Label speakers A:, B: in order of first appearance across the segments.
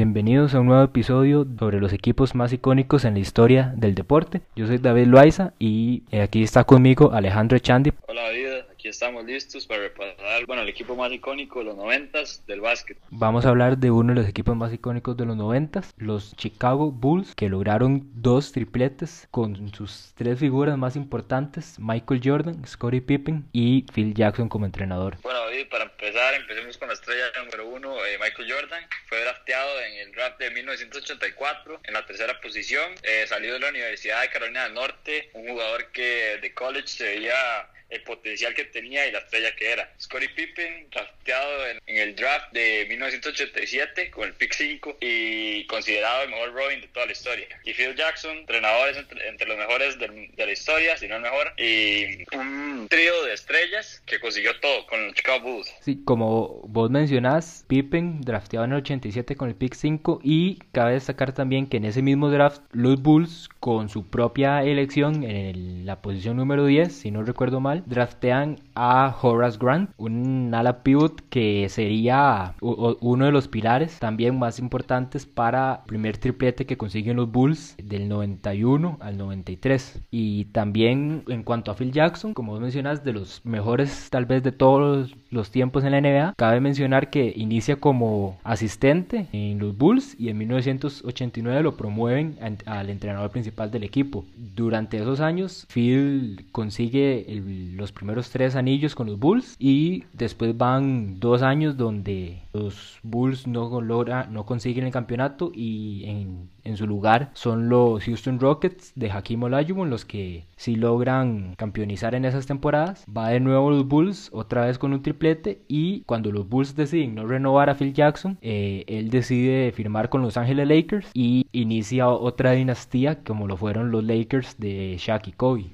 A: Bienvenidos a un nuevo episodio sobre los equipos más icónicos en la historia del deporte. Yo soy David Loaiza y eh, aquí está conmigo Alejandro Echandi.
B: Hola aquí estamos listos para repasar bueno, el equipo más icónico de los noventas del básquet.
A: Vamos a hablar de uno de los equipos más icónicos de los noventas, los Chicago Bulls, que lograron dos tripletes con sus tres figuras más importantes, Michael Jordan, Scottie Pippen y Phil Jackson como entrenador.
B: Bueno David, para empezar, empecemos con la estrella número uno, eh, Michael Jordan. Fue drafteado en el draft de 1984 en la tercera posición. Eh, salió de la Universidad de Carolina del Norte, un jugador que de college se veía el potencial que tenía y la estrella que era. Scottie Pippen, drafteado en, el draft de 1987 con el pick 5 y considerado el mejor Robin de toda la historia. Y Phil Jackson, entrenadores entre, los mejores de, la historia, si no el mejor, y un trío de estrellas que consiguió todo con los Chicago Bulls.
A: Sí, como vos mencionás, Pippen drafteado en el 87 con el pick 5 y cabe destacar también que en ese mismo draft los Bulls con su propia elección en la posición número 10, si no recuerdo mal, draftean a Horace Grant, un ala pivot que sería uno de los pilares también más importantes para el primer triplete que consiguen los Bulls del 91 al 93. Y también en cuanto a Phil Jackson, como vos mencionas, de los mejores tal vez de todos los tiempos en la NBA, cabe mencionar que inicia como asistente en los Bulls y en 1989 lo promueven al entrenador principal del equipo. Durante esos años, Phil consigue el los primeros tres anillos con los Bulls y después van dos años donde los Bulls no logra, no consiguen el campeonato y en, en su lugar son los Houston Rockets de Hakim Olajuwon los que si logran campeonizar en esas temporadas. Va de nuevo los Bulls otra vez con un triplete y cuando los Bulls deciden no renovar a Phil Jackson, eh, él decide firmar con Los Ángeles Lakers y inicia otra dinastía como lo fueron los Lakers de Shaq y Kobe.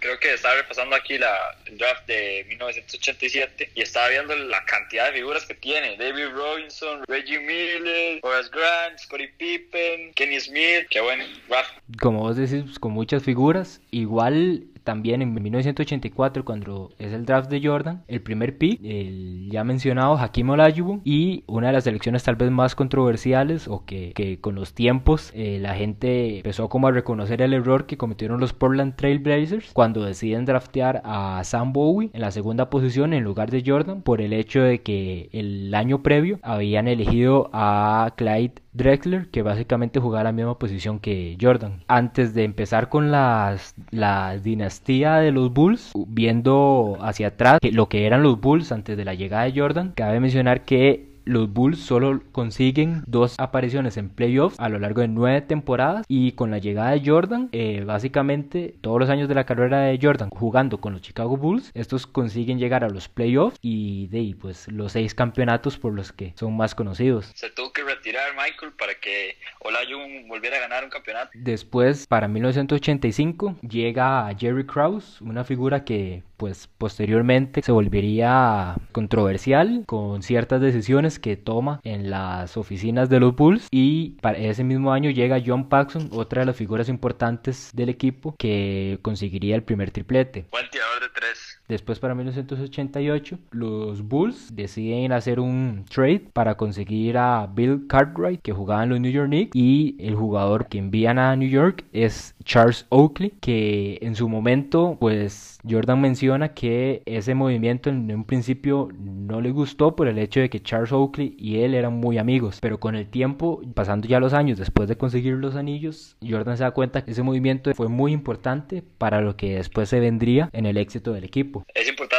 B: Creo que estaba repasando aquí la draft de 1987 y estaba viendo la cantidad de figuras que tiene. David Robinson, Reggie Miller, Horace Grant, Scottie Pippen, Kenny Smith. Buen draft.
A: Como vos decís, pues, con muchas figuras. Igual también en 1984 cuando es el draft de Jordan, el primer pick, el ya mencionado Hakim Olajuwon y una de las elecciones tal vez más controversiales o que, que con los tiempos eh, la gente empezó como a reconocer el error que cometieron los Portland Trail Blazers cuando deciden draftear a Sam Bowie en la segunda posición en lugar de Jordan por el hecho de que el año previo habían elegido a Clyde Drexler, que básicamente jugaba la misma posición que Jordan. Antes de empezar con las, la de los Bulls, viendo hacia atrás lo que eran los Bulls antes de la llegada de Jordan, cabe mencionar que los Bulls solo consiguen dos apariciones en playoffs a lo largo de nueve temporadas y con la llegada de Jordan, eh, básicamente todos los años de la carrera de Jordan jugando con los Chicago Bulls, estos consiguen llegar a los playoffs y de ahí pues los seis campeonatos por los que son más conocidos.
B: Se tuvo que retirar Michael para que Olajuwon volviera a ganar un campeonato.
A: Después, para 1985, llega Jerry Krause, una figura que pues posteriormente se volvería controversial con ciertas decisiones que toma en las oficinas de los Bulls y para ese mismo año llega John Paxson, otra de las figuras importantes del equipo que conseguiría el primer triplete.
B: Buen tirador de tres.
A: Después para 1988 los Bulls deciden hacer un trade para conseguir a Bill Cartwright que jugaba en los New York Knicks y el jugador que envían a New York es Charles Oakley que en su momento pues Jordan menciona que ese movimiento en un principio no le gustó por el hecho de que Charles Oakley y él eran muy amigos, pero con el tiempo, pasando ya los años después de conseguir los anillos, Jordan se da cuenta que ese movimiento fue muy importante para lo que después se vendría en el éxito del equipo.
B: Es importante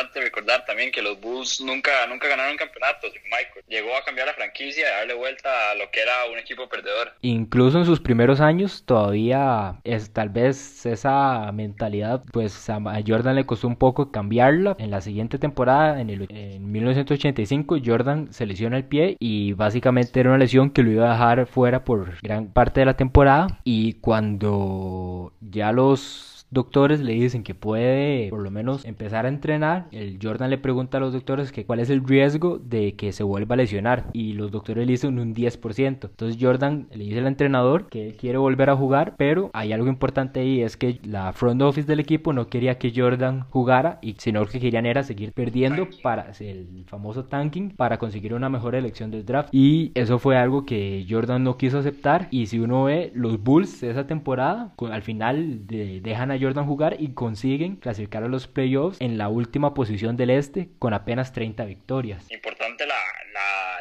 B: también que los Bulls nunca, nunca ganaron campeonatos. Michael llegó a cambiar la franquicia y darle vuelta a lo que era un equipo perdedor.
A: Incluso en sus primeros años todavía es tal vez esa mentalidad, pues a Jordan le costó un poco cambiarla. En la siguiente temporada, en, el, en 1985, Jordan se lesiona el pie y básicamente era una lesión que lo iba a dejar fuera por gran parte de la temporada. Y cuando ya los doctores le dicen que puede por lo menos empezar a entrenar, el Jordan le pregunta a los doctores que cuál es el riesgo de que se vuelva a lesionar y los doctores le dicen un 10%. Entonces Jordan le dice al entrenador que él quiere volver a jugar, pero hay algo importante ahí, es que la front office del equipo no quería que Jordan jugara, y sino que querían era seguir perdiendo para el famoso tanking para conseguir una mejor elección del draft. Y eso fue algo que Jordan no quiso aceptar. Y si uno ve los Bulls de esa temporada, al final dejan a Jordan jugar y consiguen clasificar a los playoffs en la última posición del este con apenas 30 victorias.
B: Importante la,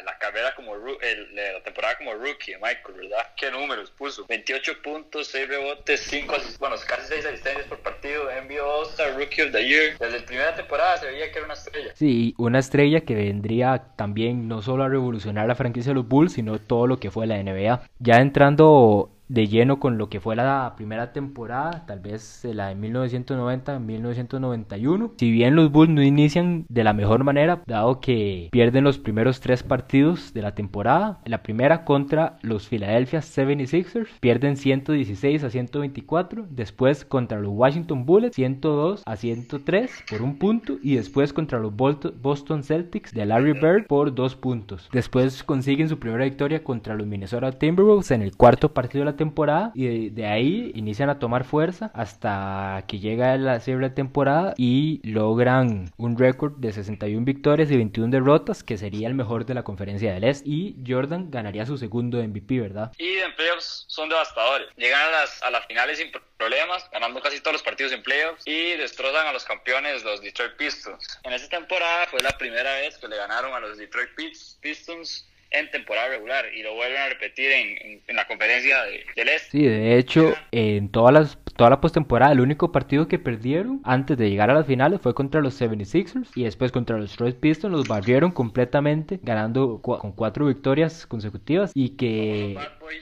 B: la, carrera como la temporada como rookie Michael, ¿verdad? ¿Qué números puso? 28 puntos, 6 rebotes, 5 bueno, casi 6 asistencias por partido, envió All-Star Rookie of the Year. Desde la primera temporada se veía que era una estrella.
A: Sí, una estrella que vendría también no solo a revolucionar la franquicia de los Bulls, sino todo lo que fue la NBA. Ya entrando de lleno con lo que fue la primera temporada, tal vez la de 1990-1991. Si bien los Bulls no inician de la mejor manera, dado que pierden los primeros tres partidos de la temporada, la primera contra los Philadelphia 76ers, pierden 116 a 124, después contra los Washington Bullets 102 a 103 por un punto y después contra los Boston Celtics de Larry Bird por dos puntos. Después consiguen su primera victoria contra los Minnesota Timberwolves en el cuarto partido de la temporada y de, ahí inician a tomar fuerza hasta que llega la serie de temporada y logran un récord de 61 victorias y 21 derrotas que sería el mejor de la conferencia del Este y Jordan ganaría su segundo MVP, ¿verdad?
B: Y en playoffs son devastadores. Llegan a las, a las finales sin problemas, ganando casi todos los partidos en playoffs y destrozan a los campeones, los Detroit Pistons. En esa temporada fue la primera vez que le ganaron a los Detroit Pistons en temporada regular y lo vuelven a repetir en, en, la conferencia de, del Este.
A: Sí, de hecho, en todas las toda la postemporada, el único partido que perdieron antes de llegar a las finales fue contra los 76ers y después contra los Detroit Pistons los barrieron completamente, ganando con cuatro victorias consecutivas y que,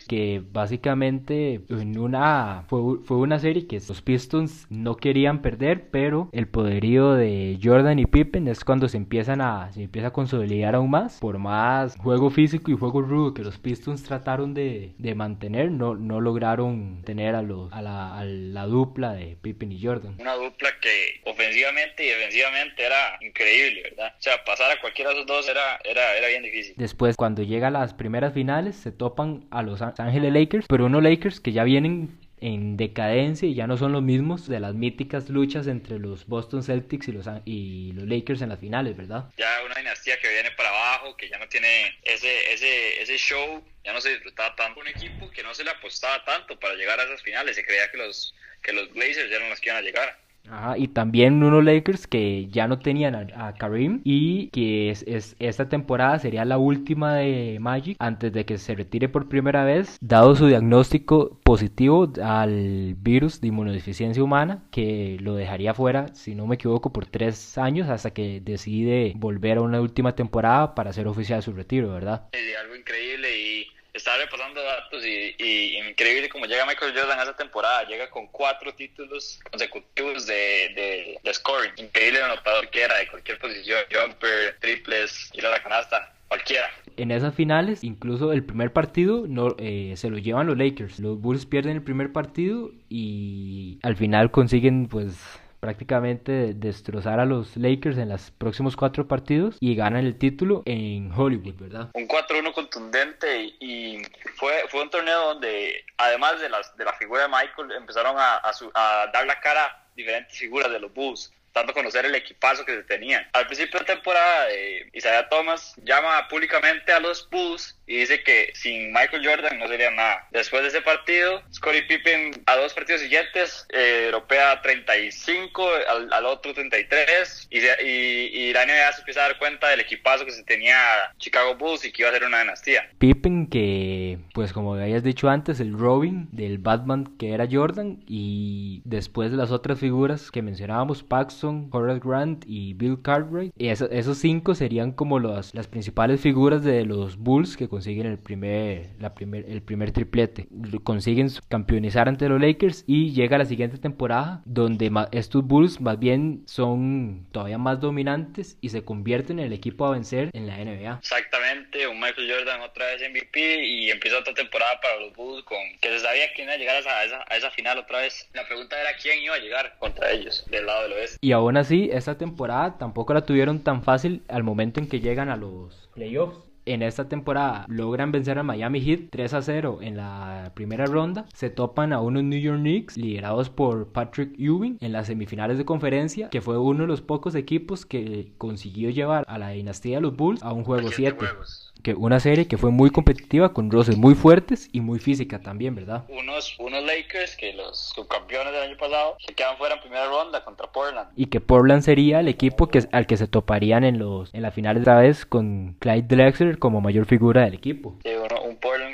A: que básicamente en una fue, fue una serie que los Pistons no querían perder, pero el poderío de Jordan y Pippen es cuando se empiezan a se empieza a consolidar aún más, por más juego físico y juego rudo que los Pistons trataron de, de mantener, no, no lograron tener a los a la, al la dupla de Pippen y Jordan.
B: Una dupla que ofensivamente y defensivamente era increíble, ¿verdad? O sea, pasar a cualquiera de esos dos era, era, era bien difícil.
A: Después, cuando llega a las primeras finales, se topan a los Ángeles Lakers, pero unos Lakers que ya vienen en decadencia y ya no son los mismos de las míticas luchas entre los Boston Celtics y los, y los Lakers en las finales, ¿verdad?
B: Ya una dinastía que viene para abajo, que ya no tiene ese, ese, ese show ya no se disfrutaba tanto un equipo que no se le apostaba tanto para llegar a esas finales. Se creía que los, que los Blazers ya eran los que iban a llegar.
A: Ajá, y también unos Lakers que ya no tenían a, Karim y que es, es, esta temporada sería la última de Magic antes de que se retire por primera vez, dado su diagnóstico positivo al virus de inmunodeficiencia humana que lo dejaría fuera, si no me equivoco, por tres años hasta que decide volver a una última temporada para hacer oficial su retiro, ¿verdad?
B: Sí, algo increíble estaba repasando datos y, increíble como llega Michael Jordan a esa temporada. Llega con cuatro títulos consecutivos de, de, scoring. Increíble anotador que de cualquier posición, jumper, triples, ir a la canasta. Cualquiera.
A: En esas finales, incluso el primer partido no eh, se lo llevan los Lakers. Los Bulls pierden el primer partido y al final consiguen pues prácticamente destrozar a los Lakers en los próximos cuatro partidos y ganan el título en Hollywood, ¿verdad?
B: Un 4-1 contundente y, fue, fue un torneo donde además de, las, de la figura de Michael empezaron a, a dar la cara diferentes figuras de los Bulls dando a conocer el equipazo que se tenía. Al principio de temporada, eh, Isaiah Thomas llama públicamente a los Bulls y dice que sin Michael Jordan no sería nada. Después de ese partido, Scottie Pippen a dos partidos siguientes eh, europea 35, al, al, otro 33 y, y, la NBA se empieza a dar cuenta del equipazo que se tenía Chicago Bulls y que iba a ser una dinastía.
A: Pippen que, pues como habías dicho antes, el Robin del Batman que era Jordan y después de las otras figuras que mencionábamos, Paxson, Horace Grant y Bill Cartwright. Y esos cinco serían como las, las principales figuras de los Bulls que consiguen el primer, la primer, el primer triplete. Consiguen campeonizar ante los Lakers y llega la siguiente temporada donde estos Bulls más bien son todavía más dominantes y se convierten en el equipo a vencer en la NBA.
B: Exactamente, un Michael Jordan otra vez MVP y empieza otra temporada para los Bulls con que se sabía quién iba a llegar a esa, a esa final otra vez. La pregunta era quién iba a llegar contra ellos del lado del oeste.
A: Y aún así, esta temporada tampoco la tuvieron tan fácil al momento en que llegan a los playoffs en esta temporada logran vencer a Miami Heat 3 a 0 en la primera ronda. Se topan a unos New York Knicks liderados por Patrick Ewing en las semifinales de conferencia, que fue uno de los pocos equipos que consiguió llevar a la dinastía de los Bulls a un juego 7 que una serie que fue muy competitiva con roces muy fuertes y muy física también, ¿verdad?
B: Unos, unos Lakers que los subcampeones del año pasado se quedan fuera en primera ronda contra Portland.
A: Y que Portland sería el equipo que, al que se toparían en los en la final otra vez con Clyde Drexler como mayor figura del equipo.
B: Sí,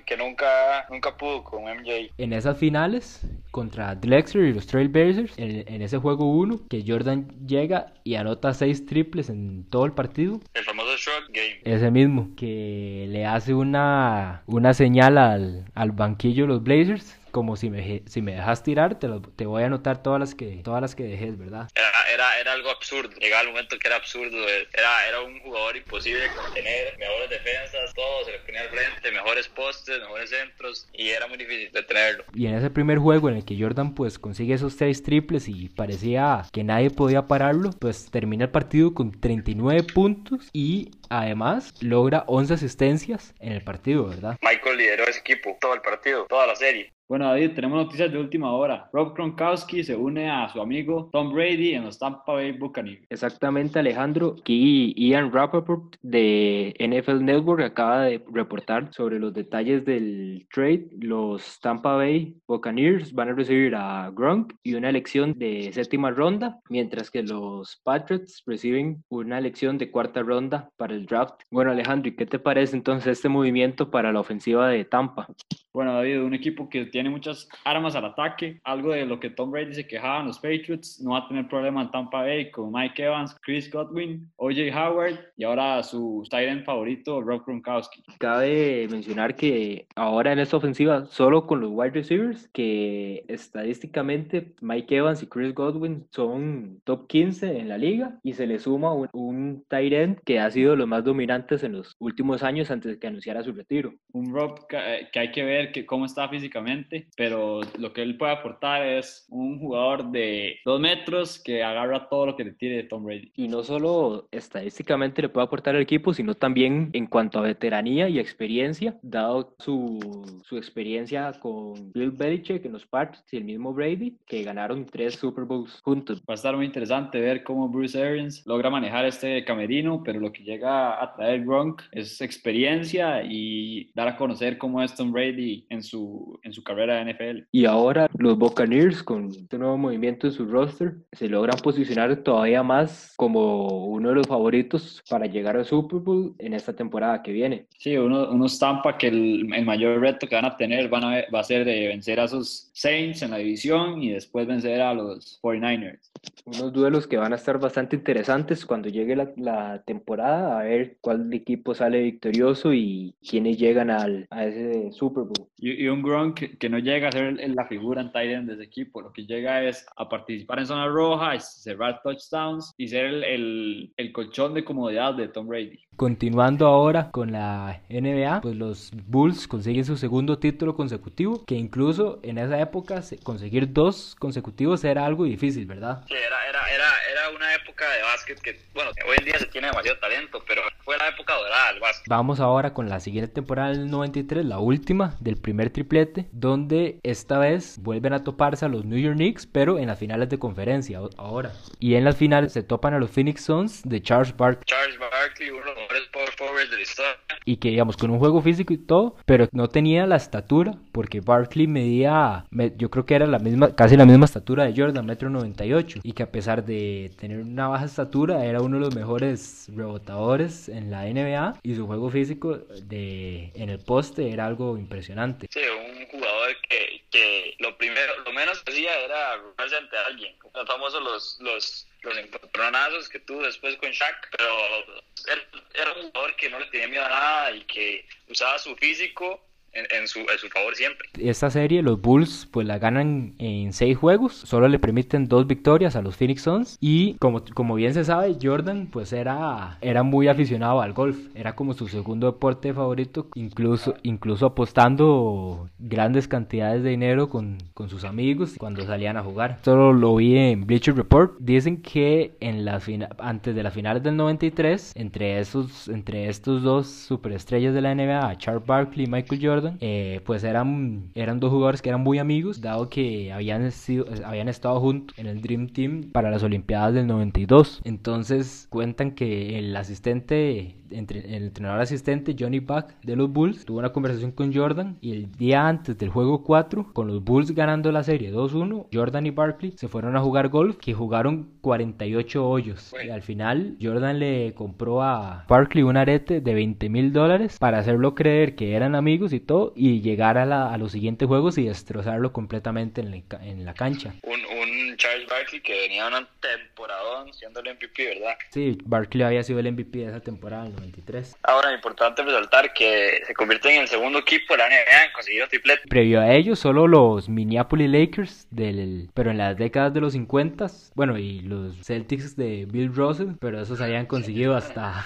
B: que nunca, nunca pudo con MJ.
A: En esas finales contra Drexler y los Trailblazers, en, en ese juego 1, que Jordan llega y anota 6 triples en todo el partido.
B: El famoso Shrug Game.
A: Ese mismo, que le hace una, una señal al, al banquillo de los Blazers como si me, si me dejas tirar, te, te voy a anotar todas las que, todas las que dejes, ¿verdad?
B: Era, era, era algo absurdo, llegaba el momento que era absurdo, era, era un jugador imposible de contener, mejores defensas, todo se le ponía al frente, mejores postes, mejores centros, y era muy difícil de tenerlo.
A: Y en ese primer juego en el que Jordan pues consigue esos seis triples y parecía que nadie podía pararlo, pues termina el partido con 39 puntos y además logra 11 asistencias en el partido, ¿verdad?
B: Michael lideró ese equipo, todo el partido, toda la serie.
C: Bueno, David, tenemos noticias de última hora. Rob Gronkowski se une a su amigo Tom Brady en los Tampa Bay Buccaneers.
A: Exactamente, Alejandro. Aquí Ian Rappaport de NFL Network acaba de reportar sobre los detalles del trade. Los Tampa Bay Buccaneers van a recibir a Gronk y una elección de séptima ronda, mientras que los Patriots reciben una elección de cuarta ronda para el draft. Bueno, Alejandro, ¿y qué te parece entonces este movimiento para la ofensiva de Tampa?
C: Bueno, David, un equipo que tiene muchas armas al ataque, algo de lo que Tom Brady se quejaba en los Patriots, no va a tener problema en Tampa Bay con Mike Evans, Chris Godwin, OJ Howard y ahora su tight favorito, Rob Gronkowski.
A: Cabe mencionar que ahora en esta ofensiva, solo con los wide receivers, que estadísticamente Mike Evans y Chris Godwin son top 15 en la liga y se le suma un, un tight end que ha sido los más dominantes en los últimos años antes de que anunciara su retiro.
C: Un Rob que, que hay que ver que cómo está físicamente, pero lo que él puede aportar es un jugador de dos metros que agarra todo lo que le tire de Tom Brady.
A: Y no solo estadísticamente le puede aportar al equipo, sino también en cuanto a veteranía y experiencia, dado su, su experiencia con Bill Belichick en los Patriots y el mismo Brady, que ganaron tres Super Bowls juntos.
C: Va a estar muy interesante ver cómo Bruce Arians logra manejar este camerino, pero lo que llega a traer Gronk es experiencia y dar a conocer cómo es Tom Brady en su, en su carrera de NFL.
A: Y ahora los Buccaneers con este nuevo movimiento en su roster se logran posicionar todavía más como uno de los favoritos para llegar al Super Bowl en esta temporada que viene.
C: Sí, uno, unos Tampa que el, el, mayor reto que van a tener van a, va a ser de vencer a esos Saints en la división y después vencer a los 49ers.
A: Unos duelos que van a estar bastante interesantes cuando llegue la, la temporada, a ver cuál equipo sale victorioso y quiénes llegan al, a ese Super Bowl.
C: Y, un Gronk que, que, no llega a ser la figura en tight end de ese equipo, lo que llega es a participar en zona roja, cerrar touchdowns y ser el, el, el colchón de comodidad de Tom Brady.
A: Continuando ahora con la NBA, pues los Bulls consiguen su segundo título consecutivo, que incluso en esa época conseguir dos consecutivos era algo difícil, ¿verdad?
B: Sí, era, era, era, era una época de básquet que, bueno, hoy en día se tiene demasiado talento, pero fue la época dorada del básquet.
A: Vamos ahora con la siguiente temporada del 93, la última del primer triplete, donde esta vez vuelven a toparse a los New York Knicks, pero en las finales de conferencia ahora. Y en las finales se topan a los Phoenix Suns de Charles Barkley.
B: Charles Barkley, uno de los mejores power forwards de la historia.
A: Y que, digamos, con un juego físico y todo, pero no tenía la estatura, porque Barkley medía, yo creo que era la misma, casi la misma estatura de Jordan, metro 98, y que a pesar de tener una baja estatura, era uno de los mejores rebotadores en la NBA, y su juego físico de, en el poste era algo impresionante.
B: Sí, un jugador que, que lo primero, lo menos que hacía era arruinarse ante alguien. Los famosos los, los, los encontronazos que tuvo después con Shaq, pero era, era un jugador que no le tenía miedo a nada y que usaba su físico en, su, en, su, favor siempre.
A: Esta serie los Bulls pues la ganan en seis juegos, solo le permiten dos victorias a los Phoenix Suns y como, como bien se sabe Jordan pues era, era muy aficionado al golf, era como su segundo deporte favorito, incluso, incluso apostando grandes cantidades de dinero con, con sus amigos cuando salían a jugar. Solo lo vi en Bleacher Report, dicen que en las antes de las finales del 93 entre, esos, entre estos dos superestrellas de la NBA, Charles Barkley y Michael Jordan, eh, pues eran, eran dos jugadores que eran muy amigos, dado que habían, sido, habían estado juntos en el Dream Team para las Olimpiadas del 92. Entonces cuentan que el asistente entre, el entrenador asistente Johnny Buck de los Bulls tuvo una conversación con Jordan y el día antes del juego 4, con los Bulls ganando la serie 2-1, Jordan y Barkley se fueron a jugar golf que jugaron 48 hoyos. Y al final Jordan le compró a Barkley un arete de 20 mil dólares para hacerlo creer que eran amigos y todo y llegar a, a los siguientes juegos y destrozarlo completamente en la, en la cancha.
B: Un, un Charles Barkley que venía una temporada siendo el MVP, ¿verdad?
A: Sí, Barkley había sido el MVP de esa temporada. 23.
B: Ahora, importante resaltar que se convierte en el segundo equipo de la NBA en conseguir triplete.
A: Previo a ellos, solo los Minneapolis Lakers, del, pero en las décadas de los 50, bueno, y los Celtics de Bill Russell, pero esos habían conseguido hasta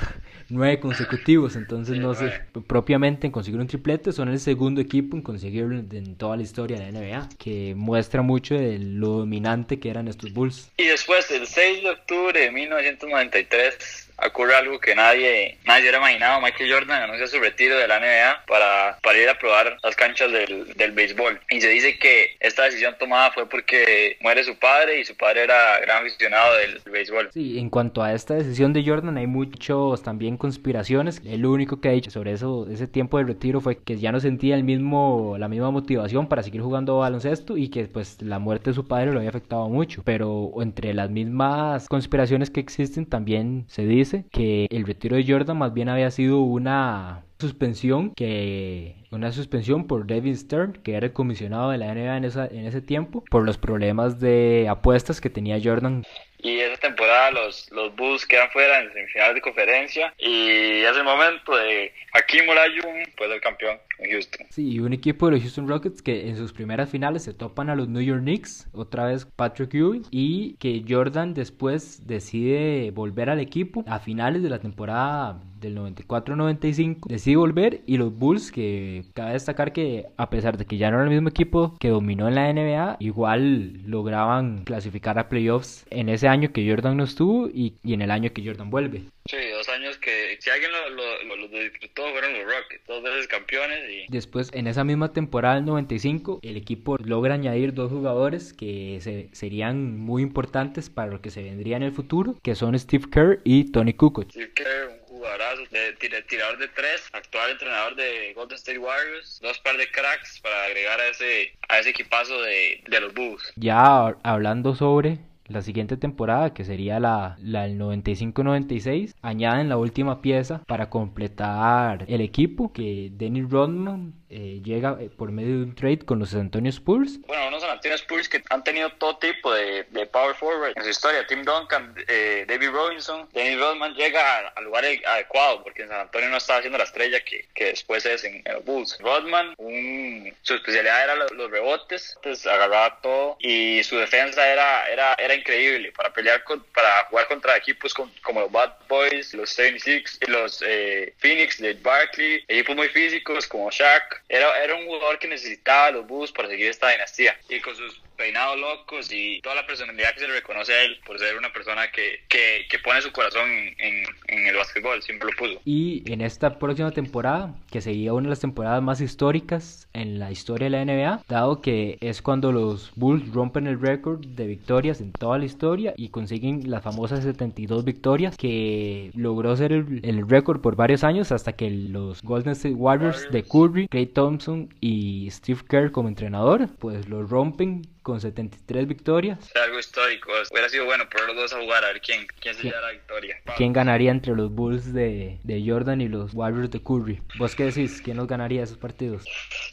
A: nueve consecutivos, entonces no sé, propiamente en conseguir un triplete, son el segundo equipo en conseguirlo en toda la historia de la NBA, que muestra mucho de lo dominante que eran estos Bulls.
B: Y después, el 6 de octubre de 1993, ocurre algo que nadie, nadie hubiera imaginado. Michael Jordan anuncia su retiro de la NBA para, para ir a probar las canchas del, del béisbol. Y se dice que esta decisión tomada fue porque muere su padre y su padre era gran aficionado del béisbol.
A: Sí, en cuanto a esta decisión de Jordan hay muchos también conspiraciones. El único que ha dicho sobre eso, ese tiempo de retiro fue que ya no sentía el mismo, la misma motivación para seguir jugando baloncesto y que pues la muerte de su padre lo había afectado mucho. Pero entre las mismas conspiraciones que existen también se dice que el retiro de Jordan más bien había sido una suspensión que una suspensión por Devin Stern que era el comisionado de la NBA en, esa, en ese tiempo por los problemas de apuestas que tenía Jordan
B: y esa temporada los, los Bulls quedan fuera en semifinales de conferencia y es el momento de Hakim Olajuwon pues el campeón en Houston.
A: Sí, un equipo de los Houston Rockets que en sus primeras finales se topan a los New York Knicks, otra vez Patrick Ewing y que Jordan después decide volver al equipo a finales de la temporada del 94-95 decide volver y los Bulls que cabe destacar que a pesar de que ya no era el mismo equipo que dominó en la NBA igual lograban clasificar a playoffs en ese año que Jordan no estuvo y, y en el año que Jordan vuelve.
B: Sí, dos años que si alguien lo, lo, lo, disfrutó fueron los Rockets, dos veces campeones. Y...
A: Después, en esa misma temporada del 95, el equipo logra añadir dos jugadores que se, serían muy importantes para lo que se vendría en el futuro, que son Steve Kerr y Tony Kukoc.
B: Steve Kerr, un jugadorazo, de, tirador de tres, actual entrenador de Golden State Warriors, dos par de cracks para agregar a ese, a ese equipazo de, de los Bulls.
A: Ya hablando sobre la siguiente temporada, que sería la, la del 95-96, añaden la última pieza para completar el equipo, que Dennis Rodman eh, llega eh, por medio de un trade con los San Antonio Spurs.
B: Bueno, unos San Antonio Spurs que han tenido todo tipo de, power forward en su historia. Tim Duncan, eh, David Robinson, Dennis Rodman llega al lugar adecuado porque en San Antonio no estaba haciendo la estrella que, que después es en, los Bulls. Rodman, un, su especialidad era los, rebotes, entonces agarraba todo y su defensa era, era, era increíble para pelear con, para jugar contra equipos como los Bad Boys, los 76, los eh, Phoenix de Barkley, equipos muy físicos como Shaq. Era, era un jugador que necesitaba los Bulls para seguir esta dinastía. Y con sus peinados locos y toda la personalidad que se le reconoce a él por ser una persona que, que, pone su corazón en, el básquetbol, siempre lo puso.
A: Y en esta próxima temporada, que sería una de las temporadas más históricas en la historia de la NBA, dado que es cuando los Bulls rompen el récord de victorias en toda la historia y consiguen las famosas 72 victorias que logró ser el, el récord por varios años hasta que los Golden State Warriors de Curry, Clay Thompson y Steve Kerr como entrenador, pues lo rompen con 73 victorias.
B: algo histórico. Hubiera sido bueno poner los dos a jugar a ver quién, quién se lleva la victoria.
A: ¿Quién ganaría entre los Bulls de, de, Jordan y los Warriors de Curry? ¿Vos qué decís? ¿Quién los ganaría esos partidos?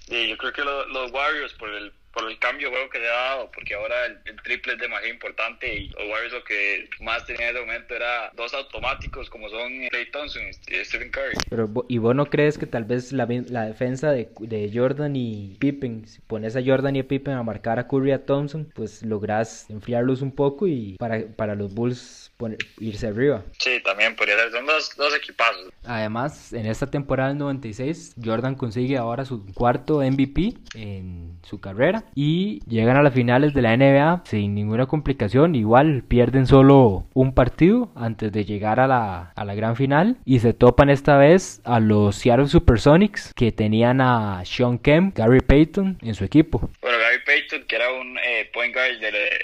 B: Sí, yo creo que los Warriors por el por el cambio de juego que se ha dado, porque ahora el, triple es demasiado importante y los Warriors lo que más tenía en ese momento era dos automáticos como son Clay Thompson y Stephen Curry.
A: Pero, ¿Y vos no crees que tal vez la, la defensa de, de, Jordan y Pippen, si pones a Jordan y a Pippen a marcar a Curry y a Thompson, pues lográs enfriarlos un poco y para, para los Bulls irse arriba.
B: Sí, también podría ser. Son dos, dos equipazos.
A: Además, en esta temporada del 96, Jordan consigue ahora su cuarto MVP en su carrera y llegan a las finales de la NBA sin ninguna complicación. Igual pierden solo un partido antes de llegar a la, a la gran final y se topan esta vez a los Seattle Supersonics que tenían a Sean Kemp, Gary Payton en su equipo.
B: Bueno, Gary Payton, que era un eh, point guard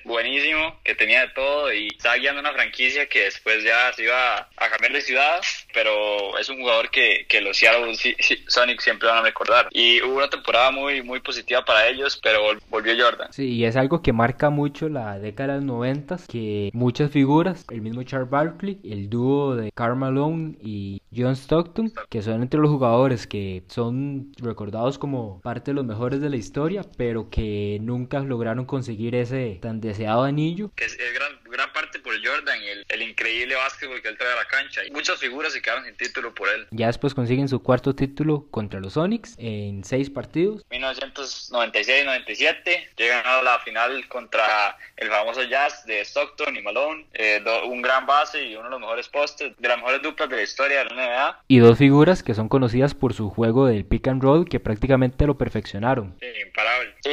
B: buenísimo, que tenía de todo y estaba guiando una franquicia que después ya se iba a cambiar de ciudad, pero es un jugador que, que los Seattle Sonics siempre van a recordar. Y hubo una temporada muy, muy positiva para ellos, pero volvió Jordan.
A: Sí, y es algo que marca mucho la década de los 90, que muchas figuras, el mismo Charles Barkley, el dúo de Karl Malone y John Stockton, que son entre los jugadores que son recordados como parte de los mejores de la historia, pero que nunca lograron conseguir ese tan deseado anillo.
B: Que es, gran, gran parte por Jordan, el, el increíble básquetbol que él trae a la cancha. Y muchas figuras se quedaron sin título por él.
A: Ya después consiguen su cuarto título contra los Sonics en seis partidos.
B: 1996-97 llegan a la final contra el famoso Jazz de Stockton y Malone. Eh, un gran base y uno de los mejores postes, de las mejores duplas de la historia de la NBA.
A: Y dos figuras que son conocidas por su juego del pick and roll que prácticamente lo perfeccionaron.
B: Sí, imparable. Sí,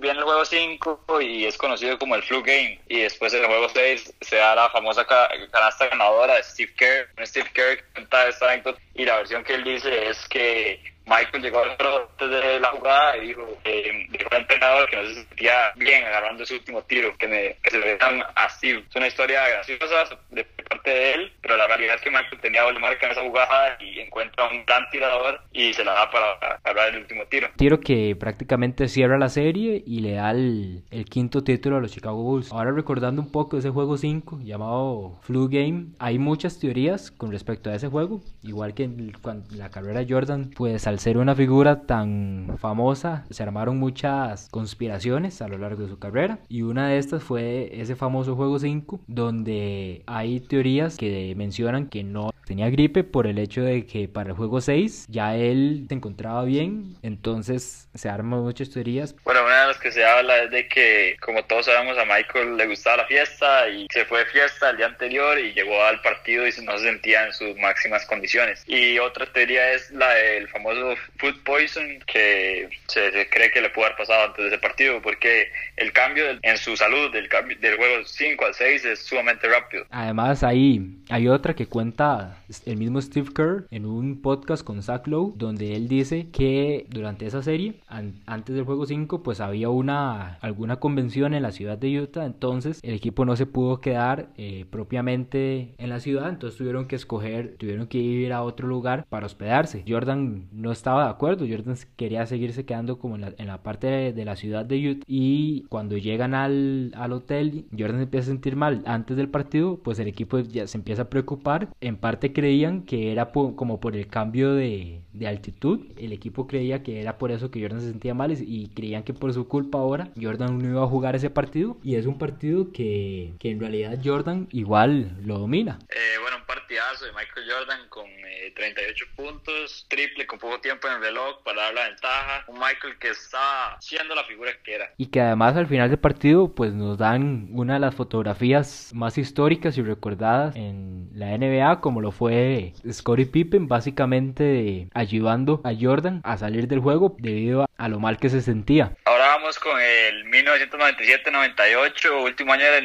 B: viene el juego 5 y es conocido como el flu game. Y después el juego 6 se da la famosa canasta ganadora de Steve Kerr. Steve Kerr cuenta esta anécdota y la versión que él dice es que Michael llegó antes de la jugada y dijo, eh, dijo al entrenador que no se sentía bien agarrando ese último tiro, que, me, que se le tan así. Es una historia graciosa de parte de él, pero la realidad es que Michael tenía doble marca en esa jugada y encuentra un gran tirador y se la da para agarrar el último tiro.
A: Tiro que prácticamente cierra la serie y le da el, el quinto título a los Chicago Bulls. Ahora recordando un poco ese juego 5 llamado Flu Game, hay muchas teorías con respecto a ese juego, igual que en, la carrera de Jordan, pues al ser una figura tan famosa, se armaron muchas conspiraciones a lo largo de su carrera. Y una de estas fue ese famoso juego 5, donde hay teorías que mencionan que no tenía gripe por el hecho de que para el juego 6 ya él se encontraba bien. Entonces se arman muchas teorías.
B: Bueno, una de las que se habla es de que, como todos sabemos, a Michael le gustaba la fiesta y se fue de fiesta el día anterior y llegó al partido y no se sentía en sus máximas condiciones. Y otra teoría es la del famoso food poison que se, cree que le pudo haber pasado antes de ese partido porque el cambio en su salud del, del juego 5 al 6 es sumamente rápido.
A: Además ahí hay otra que cuenta el mismo Steve Kerr en un podcast con Zach Lowe donde él dice que durante esa serie antes del juego 5 pues había una alguna convención en la ciudad de Utah entonces el equipo no se pudo quedar eh, propiamente en la ciudad entonces tuvieron que escoger tuvieron que ir a otro lugar para hospedarse Jordan no estaba de acuerdo. Jordan quería seguirse quedando como en la, parte de, la ciudad de Utah. Y cuando llegan al, al hotel, Jordan se empieza a sentir mal. Antes del partido, pues el equipo ya se empieza a preocupar. En parte creían que era como por el cambio de, de, altitud. El equipo creía que era por eso que Jordan se sentía mal y, creían que por su culpa ahora Jordan no iba a jugar ese partido. Y es un partido que, que en realidad Jordan igual lo domina.
B: Eh, bueno, un partidazo de Michael Jordan con 38 eh, puntos, triple con poco tiempo en el reloj para dar la ventaja. Un Michael que está siendo la figura que era.
A: Y que además al final del partido pues nos dan una de las fotografías más históricas y recordadas en la NBA como lo fue Scottie Pippen básicamente ayudando a Jordan a salir del juego debido a lo mal que se sentía.
B: Ahora vamos con el 1997-98, último año de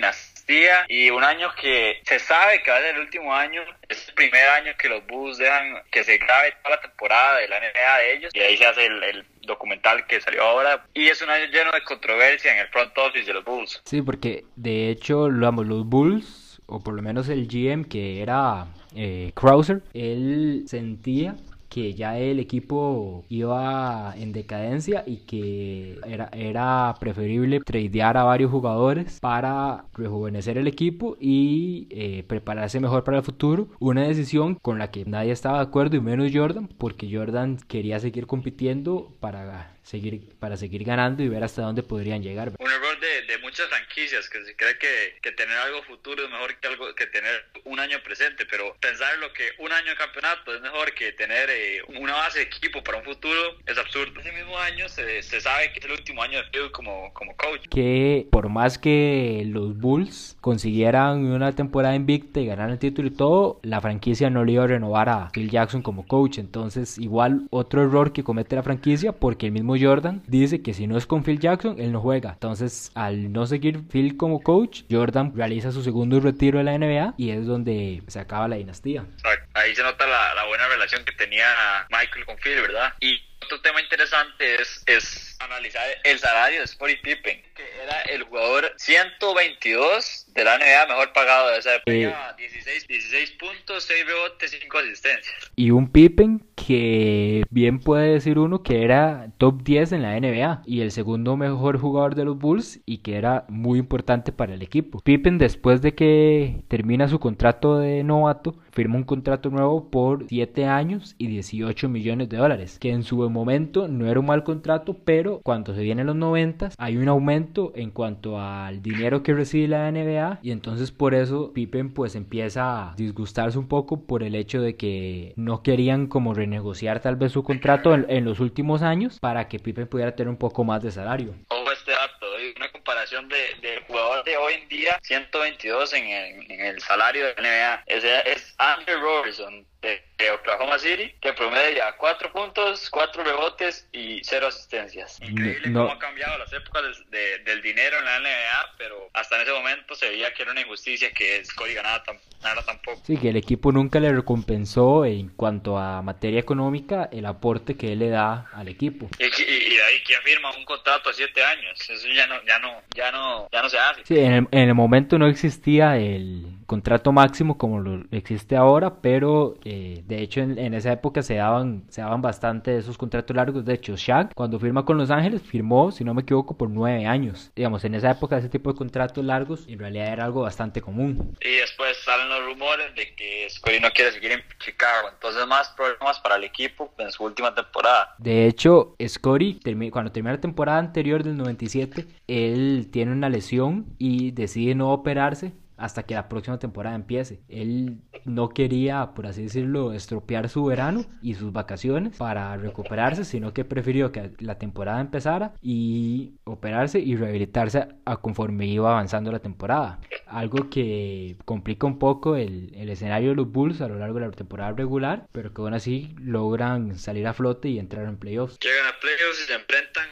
B: y un año que se sabe que va a ser el último año, es el primer año que los Bulls dejan que se grabe toda la temporada de la NBA de ellos. Y ahí se hace el, documental que salió ahora. Y es un año lleno de controversia en el front office de los Bulls.
A: Sí, porque de hecho los Bulls, o por lo menos el GM que era eh, Krauser, él sentía que ya el equipo iba en decadencia y que era, era preferible tradear a varios jugadores para rejuvenecer el equipo y eh, prepararse mejor para el futuro. Una decisión con la que nadie estaba de acuerdo y menos Jordan, porque Jordan quería seguir compitiendo para seguir, para seguir ganando y ver hasta dónde podrían llegar.
B: Un error de, de muchas franquicias que se cree que, que, tener algo futuro es mejor que algo que tener un año presente, pero pensar lo que un año de campeonato es mejor que tener eh, una base de equipo para un futuro es absurdo. Ese mismo año se, se sabe que es el último año de Phil como, como coach.
A: Que por más que los Bulls consiguieran una temporada invicta y ganaran el título y todo, la franquicia no le iba a renovar a Phil Jackson como coach. Entonces, igual otro error que comete la franquicia porque el mismo Jordan dice que si no es con Phil Jackson, él no juega. Entonces, al no seguir Phil como coach, Jordan realiza su segundo retiro de la NBA y es donde se acaba la dinastía.
B: Ahí se nota la, la buena relación que tenía Michael con Phil, ¿verdad? Y otro tema interesante es, es analizar el salario de Scottie Pippen, que era el jugador 122 de la NBA mejor pagado de esa época. Eh, 16, 16 puntos, 6 rebotes, 5 asistencias.
A: Y un Pippen que bien puede decir uno que era top 10 en la NBA y el segundo mejor jugador de los Bulls y que era muy importante para el equipo. Pippen después de que termina su contrato de novato, firma un contrato nuevo por 7 años y 18 millones de dólares, que en su momento no era un mal contrato, pero cuando se vienen los 90 hay un aumento en cuanto al dinero que recibe la NBA y entonces por eso Pippen pues empieza a disgustarse un poco por el hecho de que no querían como renegociar tal vez su contrato en, los últimos años para que Pippen pudiera tener un poco más de salario.
B: Ojo este dato, una comparación de, del jugador de hoy en día, 122 en el, en el salario de la NBA, ese es Andrew Robertson de, Oklahoma City, que promedia 4 puntos, 4 rebotes y 0 asistencias. Increíble no. cómo ha cambiado las épocas de, de, del dinero en la NBA, pero hasta en ese momento se veía que era una injusticia que Scottie ganara, tan, ganara tampoco.
A: Sí, que el equipo nunca le recompensó en cuanto a materia económica el aporte que él le da al equipo.
B: Y, y, y de ahí, ¿quién firma un contrato a 7 años? Eso ya no, ya no, ya no, ya no se hace.
A: Sí, en el, en el momento no existía el contrato máximo como lo existe ahora, pero eh, de hecho en, en, esa época se daban, se daban bastante esos contratos largos. De hecho, Shaq cuando firma con Los Ángeles firmó, si no me equivoco, por nueve años. Digamos, en esa época ese tipo de contratos largos en realidad era algo bastante común.
B: Y después salen los rumores de que Scottie no quiere seguir en Chicago, entonces más problemas para el equipo en su última temporada.
A: De hecho, Scottie cuando termina la temporada anterior del 97, él tiene una lesión y decide no operarse hasta que la próxima temporada empiece. Él no quería, por así decirlo, estropear su verano y sus vacaciones para recuperarse, sino que prefirió que la temporada empezara y operarse y rehabilitarse a conforme iba avanzando la temporada. Algo que complica un poco el, el escenario de los Bulls a lo largo de la temporada regular, pero que aún así logran salir a flote y entrar en playoffs.
B: Llegan a playoffs y se enfrentan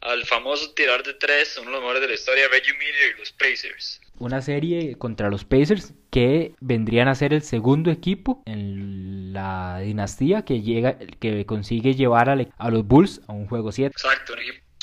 B: al famoso tirador de tres, uno de los mejores de la historia, Reggie Miller y los Pacers
A: una serie contra los Pacers que vendrían a ser el segundo equipo en la dinastía que llega que consigue llevar a, los Bulls a un juego 7.
B: Exacto,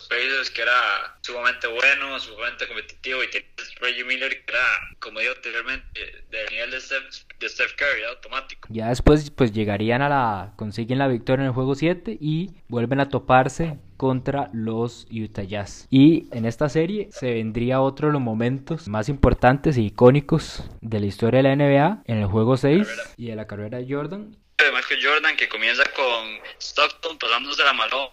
B: Pacers que era sumamente bueno, sumamente competitivo y tenía Reggie Miller que era, como digo anteriormente, del nivel de Steph, de Steph Curry, automático.
A: Ya después pues llegarían a la, consiguen la victoria en el juego 7 y vuelven a toparse contra los Utah Jazz. Y en esta serie se vendría otro de los momentos más importantes e icónicos de la historia de la NBA en el juego 6 y de la carrera de Jordan
B: de Michael Jordan que comienza con Stockton pasándose la mano,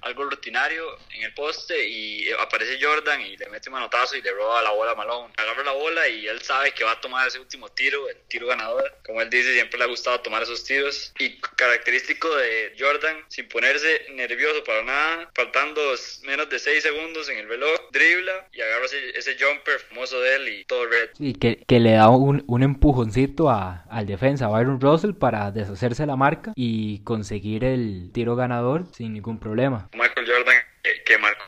B: algo rutinario en el poste y aparece Jordan y le mete un manotazo y le roba la bola a Malone. Agarra la bola y él sabe que va a tomar ese último tiro, el tiro ganador. Como él dice, siempre le ha gustado tomar esos tiros. Y característico de Jordan, sin ponerse nervioso para nada, faltando menos de 6 segundos en el reloj, dribla y agarra ese, ese jumper famoso de él y todo red.
A: Y que, que le da un, un empujoncito a, al defensa, Byron Russell, para deshacerse la marca y conseguir el tiro ganador sin ningún problema.
B: Michael Jordan que, marcó,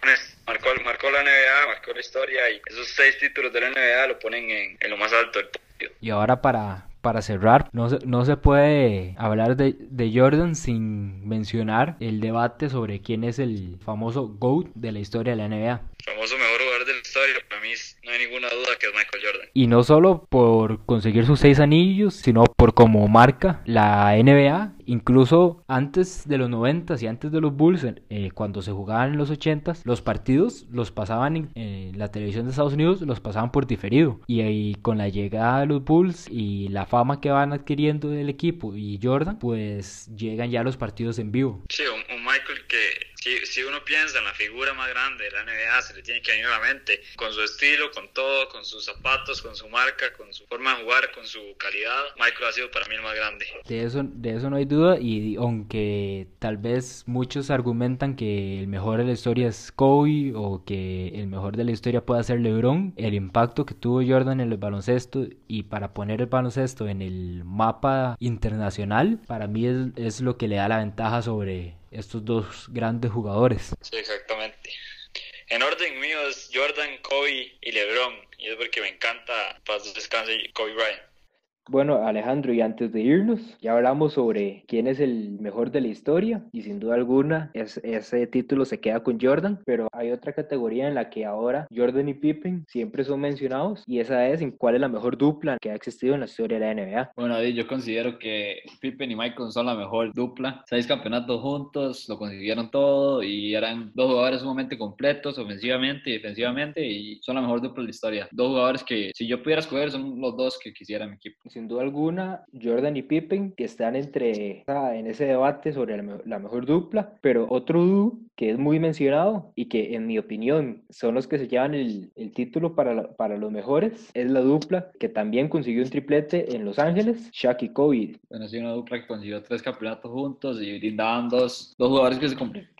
B: marcó, marcó, la NBA, marcó la historia y esos seis títulos de la NBA lo ponen en, en lo más alto del podio.
A: Y ahora para, para cerrar, no se, no se puede hablar de, de, Jordan sin mencionar el debate sobre quién es el famoso GOAT de la historia de la NBA.
B: Famoso de la historia, para mí no hay
D: ninguna duda que es Michael Jordan.
A: Y no solo por conseguir sus seis anillos, sino por como marca la NBA, incluso antes de los 90 y antes de los Bulls, eh, cuando se jugaban en los 80 los partidos los pasaban en eh, la televisión de Estados Unidos, los pasaban por diferido. Y ahí con la llegada de los Bulls y la fama que van adquiriendo del equipo y Jordan, pues llegan ya los partidos en vivo.
D: Sí, un Michael que si, uno piensa en la figura más grande de la NBA, se le tiene que venir a la mente con su estilo, con todo, con sus zapatos, con su marca, con su forma de jugar, con su calidad. Michael ha sido para mí el más grande.
A: De eso, de eso no hay duda y aunque tal vez muchos argumentan que el mejor de la historia es Kobe o que el mejor de la historia puede ser LeBron, el impacto que tuvo Jordan en el baloncesto y para poner el baloncesto en el mapa internacional, para mí es, es lo que le da la ventaja sobre estos dos grandes jugadores.
D: Sí, exactamente. En orden mío es Jordan, Kobe y LeBron. Y es porque me encanta, paz descanse, Kobe Bryant.
A: Bueno, Alejandro, y antes de irnos, ya hablamos sobre quién es el mejor de la historia y sin duda alguna ese título se queda con Jordan, pero hay otra categoría en la que ahora Jordan y Pippen siempre son mencionados y esa es en cuál es la mejor dupla que ha existido en la historia de la NBA.
B: Bueno, yo considero que Pippen y Michael son la mejor dupla, seis campeonatos juntos, lo consiguieron todo y eran dos jugadores sumamente completos ofensivamente y defensivamente y son la mejor dupla de la historia. Dos jugadores que si yo pudiera escoger son los dos que quisiera mi equipo
A: sin duda alguna, Jordan y Pippen, que están entre en ese debate sobre la, mejor dupla, pero otro dúo que es muy mencionado y que en mi opinión son los que se llevan el, el título para, para los mejores, es la dupla que también consiguió un triplete en Los Ángeles, Shaq y Kobe.
B: Bueno, sí, una dupla que consiguió tres campeonatos juntos y brindaban dos, dos jugadores que se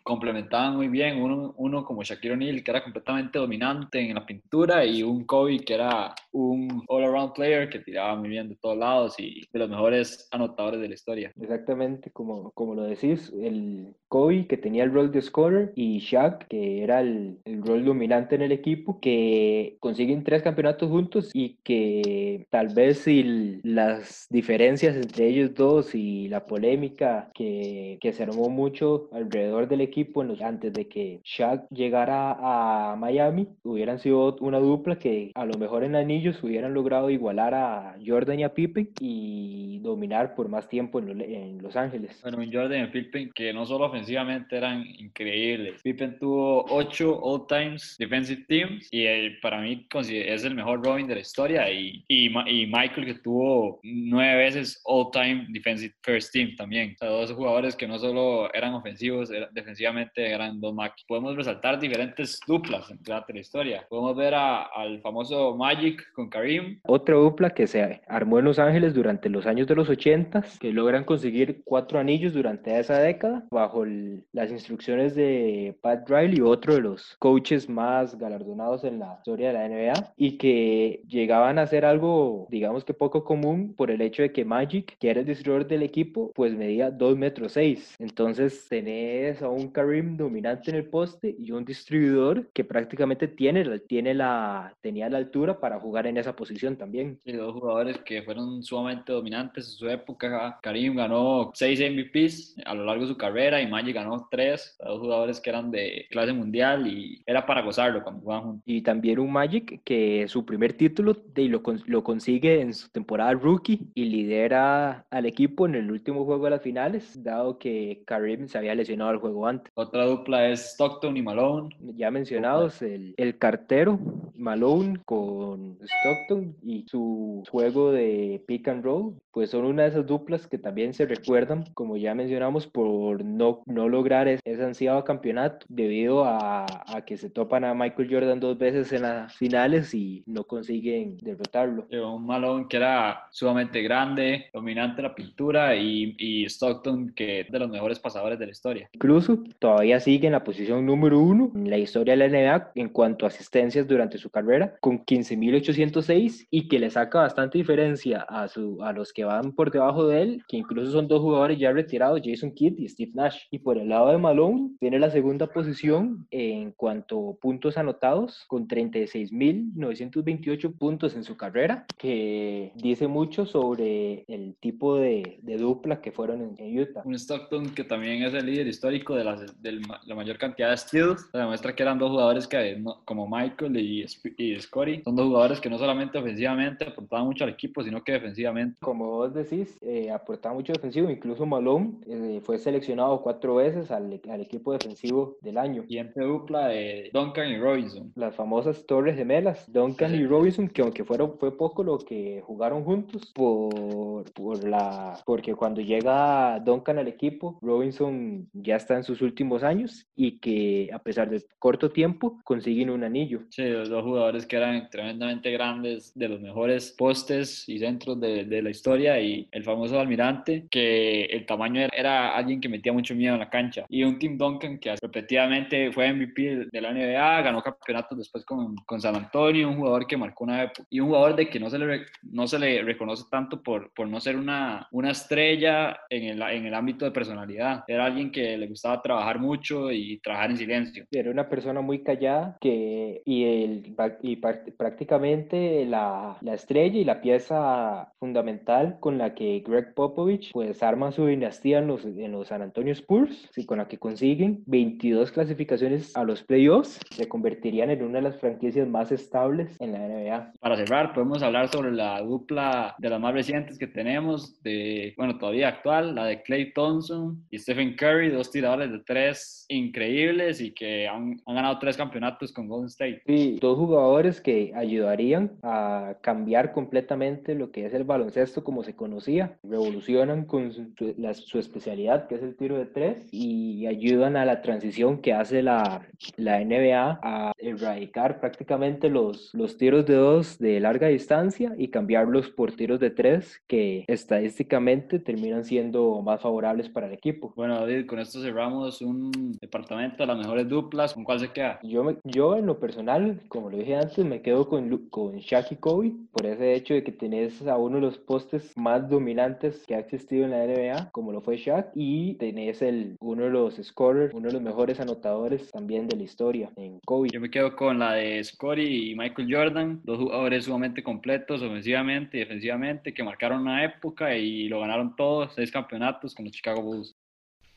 B: complementaban muy bien, uno, uno como Shaquille O'Neal, que era completamente dominante en la pintura, y un Kobe, que era un all-around player que tiraba muy bien de todos lados y de los mejores anotadores de la historia.
A: Exactamente, como, como lo decís, el Kobe, que tenía el rol de scorer, y Shaq, que era el, el rol dominante en el equipo, que consiguen tres campeonatos juntos y que tal vez si las diferencias entre ellos dos y la polémica que, que se armó mucho alrededor del equipo, antes de que Shaq llegara a Miami hubieran sido una dupla que a lo mejor en anillos hubieran logrado igualar a Jordan y a Pippen y dominar por más tiempo en, Los Ángeles.
B: Bueno, en Jordan y Pippen que no solo ofensivamente eran increíbles. Pippen tuvo 8 All Times Defensive Teams y para mí es el mejor Robin de la historia y, y, Michael que tuvo 9 veces All Time Defensive First Team también. O sea, dos jugadores que no solo eran ofensivos, eran defensivamente eran dos máquinas. Podemos resaltar diferentes duplas toda la historia. Podemos ver al famoso Magic con Karim.
A: Otra dupla que se armó en Los Ángeles durante los años de los 80, que logran conseguir cuatro anillos durante esa década, bajo las instrucciones de Pat Riley, otro de los coaches más galardonados en la historia de la NBA, y que llegaban a ser algo, digamos que poco común por el hecho de que Magic, que era el distribuidor del equipo, pues medía 2 metros 6. Entonces tenés a un Karim dominante en el poste y un distribuidor que prácticamente tiene, tiene la, tenía la altura para jugar en esa posición también.
B: Sí, dos jugadores que fueron sumamente dominantes en su época. Karim ganó seis MVPs a lo largo de su carrera y Magic ganó tres. Dos jugadores que eran de clase mundial y era para gozarlo cuando jugaban juntos.
A: Y también un Magic que su primer título de, lo, lo consigue en su temporada rookie y lidera al equipo en el último juego de las finales, dado que Karim se había lesionado el juego antes.
B: Otra dupla es Stockton y Malone.
A: Ya mencionados, el, el cartero Malone con Stockton y su juego de pick and roll, pues son una de esas duplas que también se recuerdan, como ya mencionamos, por no, no lograr ese ansiado campeonato debido a, a que se topan a Michael Jordan dos veces en las finales y no consiguen derrotarlo.
B: Un Malone que era sumamente grande, dominante en la pintura y, y Stockton que es de los mejores pasadores de la historia.
A: Incluso todavía sigue en la posición número uno en la historia de la NBA en cuanto a asistencias durante su carrera, con 15.806 y que le saca bastante diferencia a, su, a los que van por debajo de él, que incluso son dos jugadores ya retirados, Jason Kidd y Steve Nash. Y por el lado de Malone, tiene la segunda posición en cuanto a puntos anotados, con 36.928 puntos en su carrera, que dice mucho sobre el tipo de, de dupla que fueron en, Utah.
B: Un Stockton que también es el líder histórico de la, de la mayor cantidad de steals. Demuestra que eran dos jugadores que, como Michael y, y Scotty, son dos jugadores que no solamente ofensivamente aportaban mucho al equipo, sino que defensivamente.
A: Como vos decís, eh, aportaba mucho defensivo. Incluso Malone eh, fue seleccionado cuatro veces al, al, equipo defensivo del año.
B: Y entre dupla de Duncan y Robinson.
A: Las famosas torres gemelas, Duncan y Robinson, que aunque fueron, fue poco lo que jugaron juntos, por, por la, porque cuando llega Duncan al equipo, Robinson ya está en sus últimos años y que a pesar de corto tiempo consiguen un anillo.
B: Sí, los dos jugadores que eran tremendamente grandes, de los mejores postes y centros de, de la historia y el famoso almirante, que el tamaño era, alguien que metía mucho miedo en la cancha. Y un Tim Duncan que repetidamente fue MVP de la NBA, ganó campeonatos después con, con San Antonio, un jugador que marcó una época y un jugador de que no se le, no se le reconoce tanto por, por no ser una, una estrella en el, en el ámbito de personalidad. Era alguien que le gustaba trabajar mucho y trabajar en silencio.
A: Era una persona muy callada que, y, el, y prácticamente la, la estrella y la pieza fundamental con la que Greg Popovich pues arma su dinastía en los, en los San Antonio Spurs, y con la que consiguen 22 clasificaciones a los playoffs, se convertirían en una de las franquicias más estables en la NBA.
B: Para cerrar, podemos hablar sobre la dupla de las más recientes que tenemos, de, bueno, todavía actual, la de Clay Thompson y Stephen Curry, dos tiradores de tres increíbles y que han, han ganado tres campeonatos con Golden State.
A: Sí, dos jugadores que ayudarían a cambiar completamente lo que es el baloncesto como se conocía, revolucionan con su, la, su especialidad que es el tiro de tres y ayudan a la transición que hace la, la NBA a erradicar prácticamente los, los tiros de dos de larga distancia y cambiarlos por tiros de tres que estadísticamente terminan siendo más favorables para el equipo.
B: Bueno, David, con esto cerramos un departamento de las mejores duplas. ¿Con cuál se queda?
A: Yo, me, yo en lo personal, como lo dije antes, me quedo con, con Shaq y Kobe por ese hecho de que tenés a uno de los postes más dominantes que ha existido en la NBA, como lo fue Shaq, y tenés el, uno de los scorers, uno de los mejores anotadores también de la historia en Kobe.
B: Yo me quedo con la de Scottie y Michael Jordan, dos jugadores sumamente completos ofensivamente y defensivamente que marcaron una época y lo ganaron todos, seis campeonatos con los Chicago Bulls.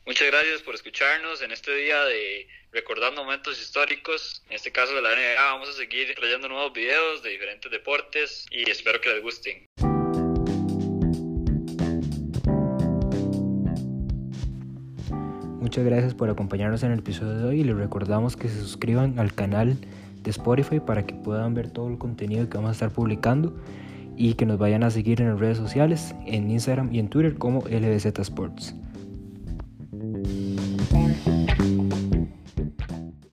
E: Muchas gracias por escucharnos en este día de recordando momentos históricos. En este caso de la NBA vamos a seguir trayendo nuevos videos de diferentes deportes y espero que les gusten.
F: Muchas gracias por acompañarnos en el episodio de hoy y les recordamos que se suscriban al canal de Spotify para que puedan ver todo el contenido que vamos a estar publicando y que nos vayan a seguir en las redes sociales, en Instagram y en Twitter como LBZ Sports.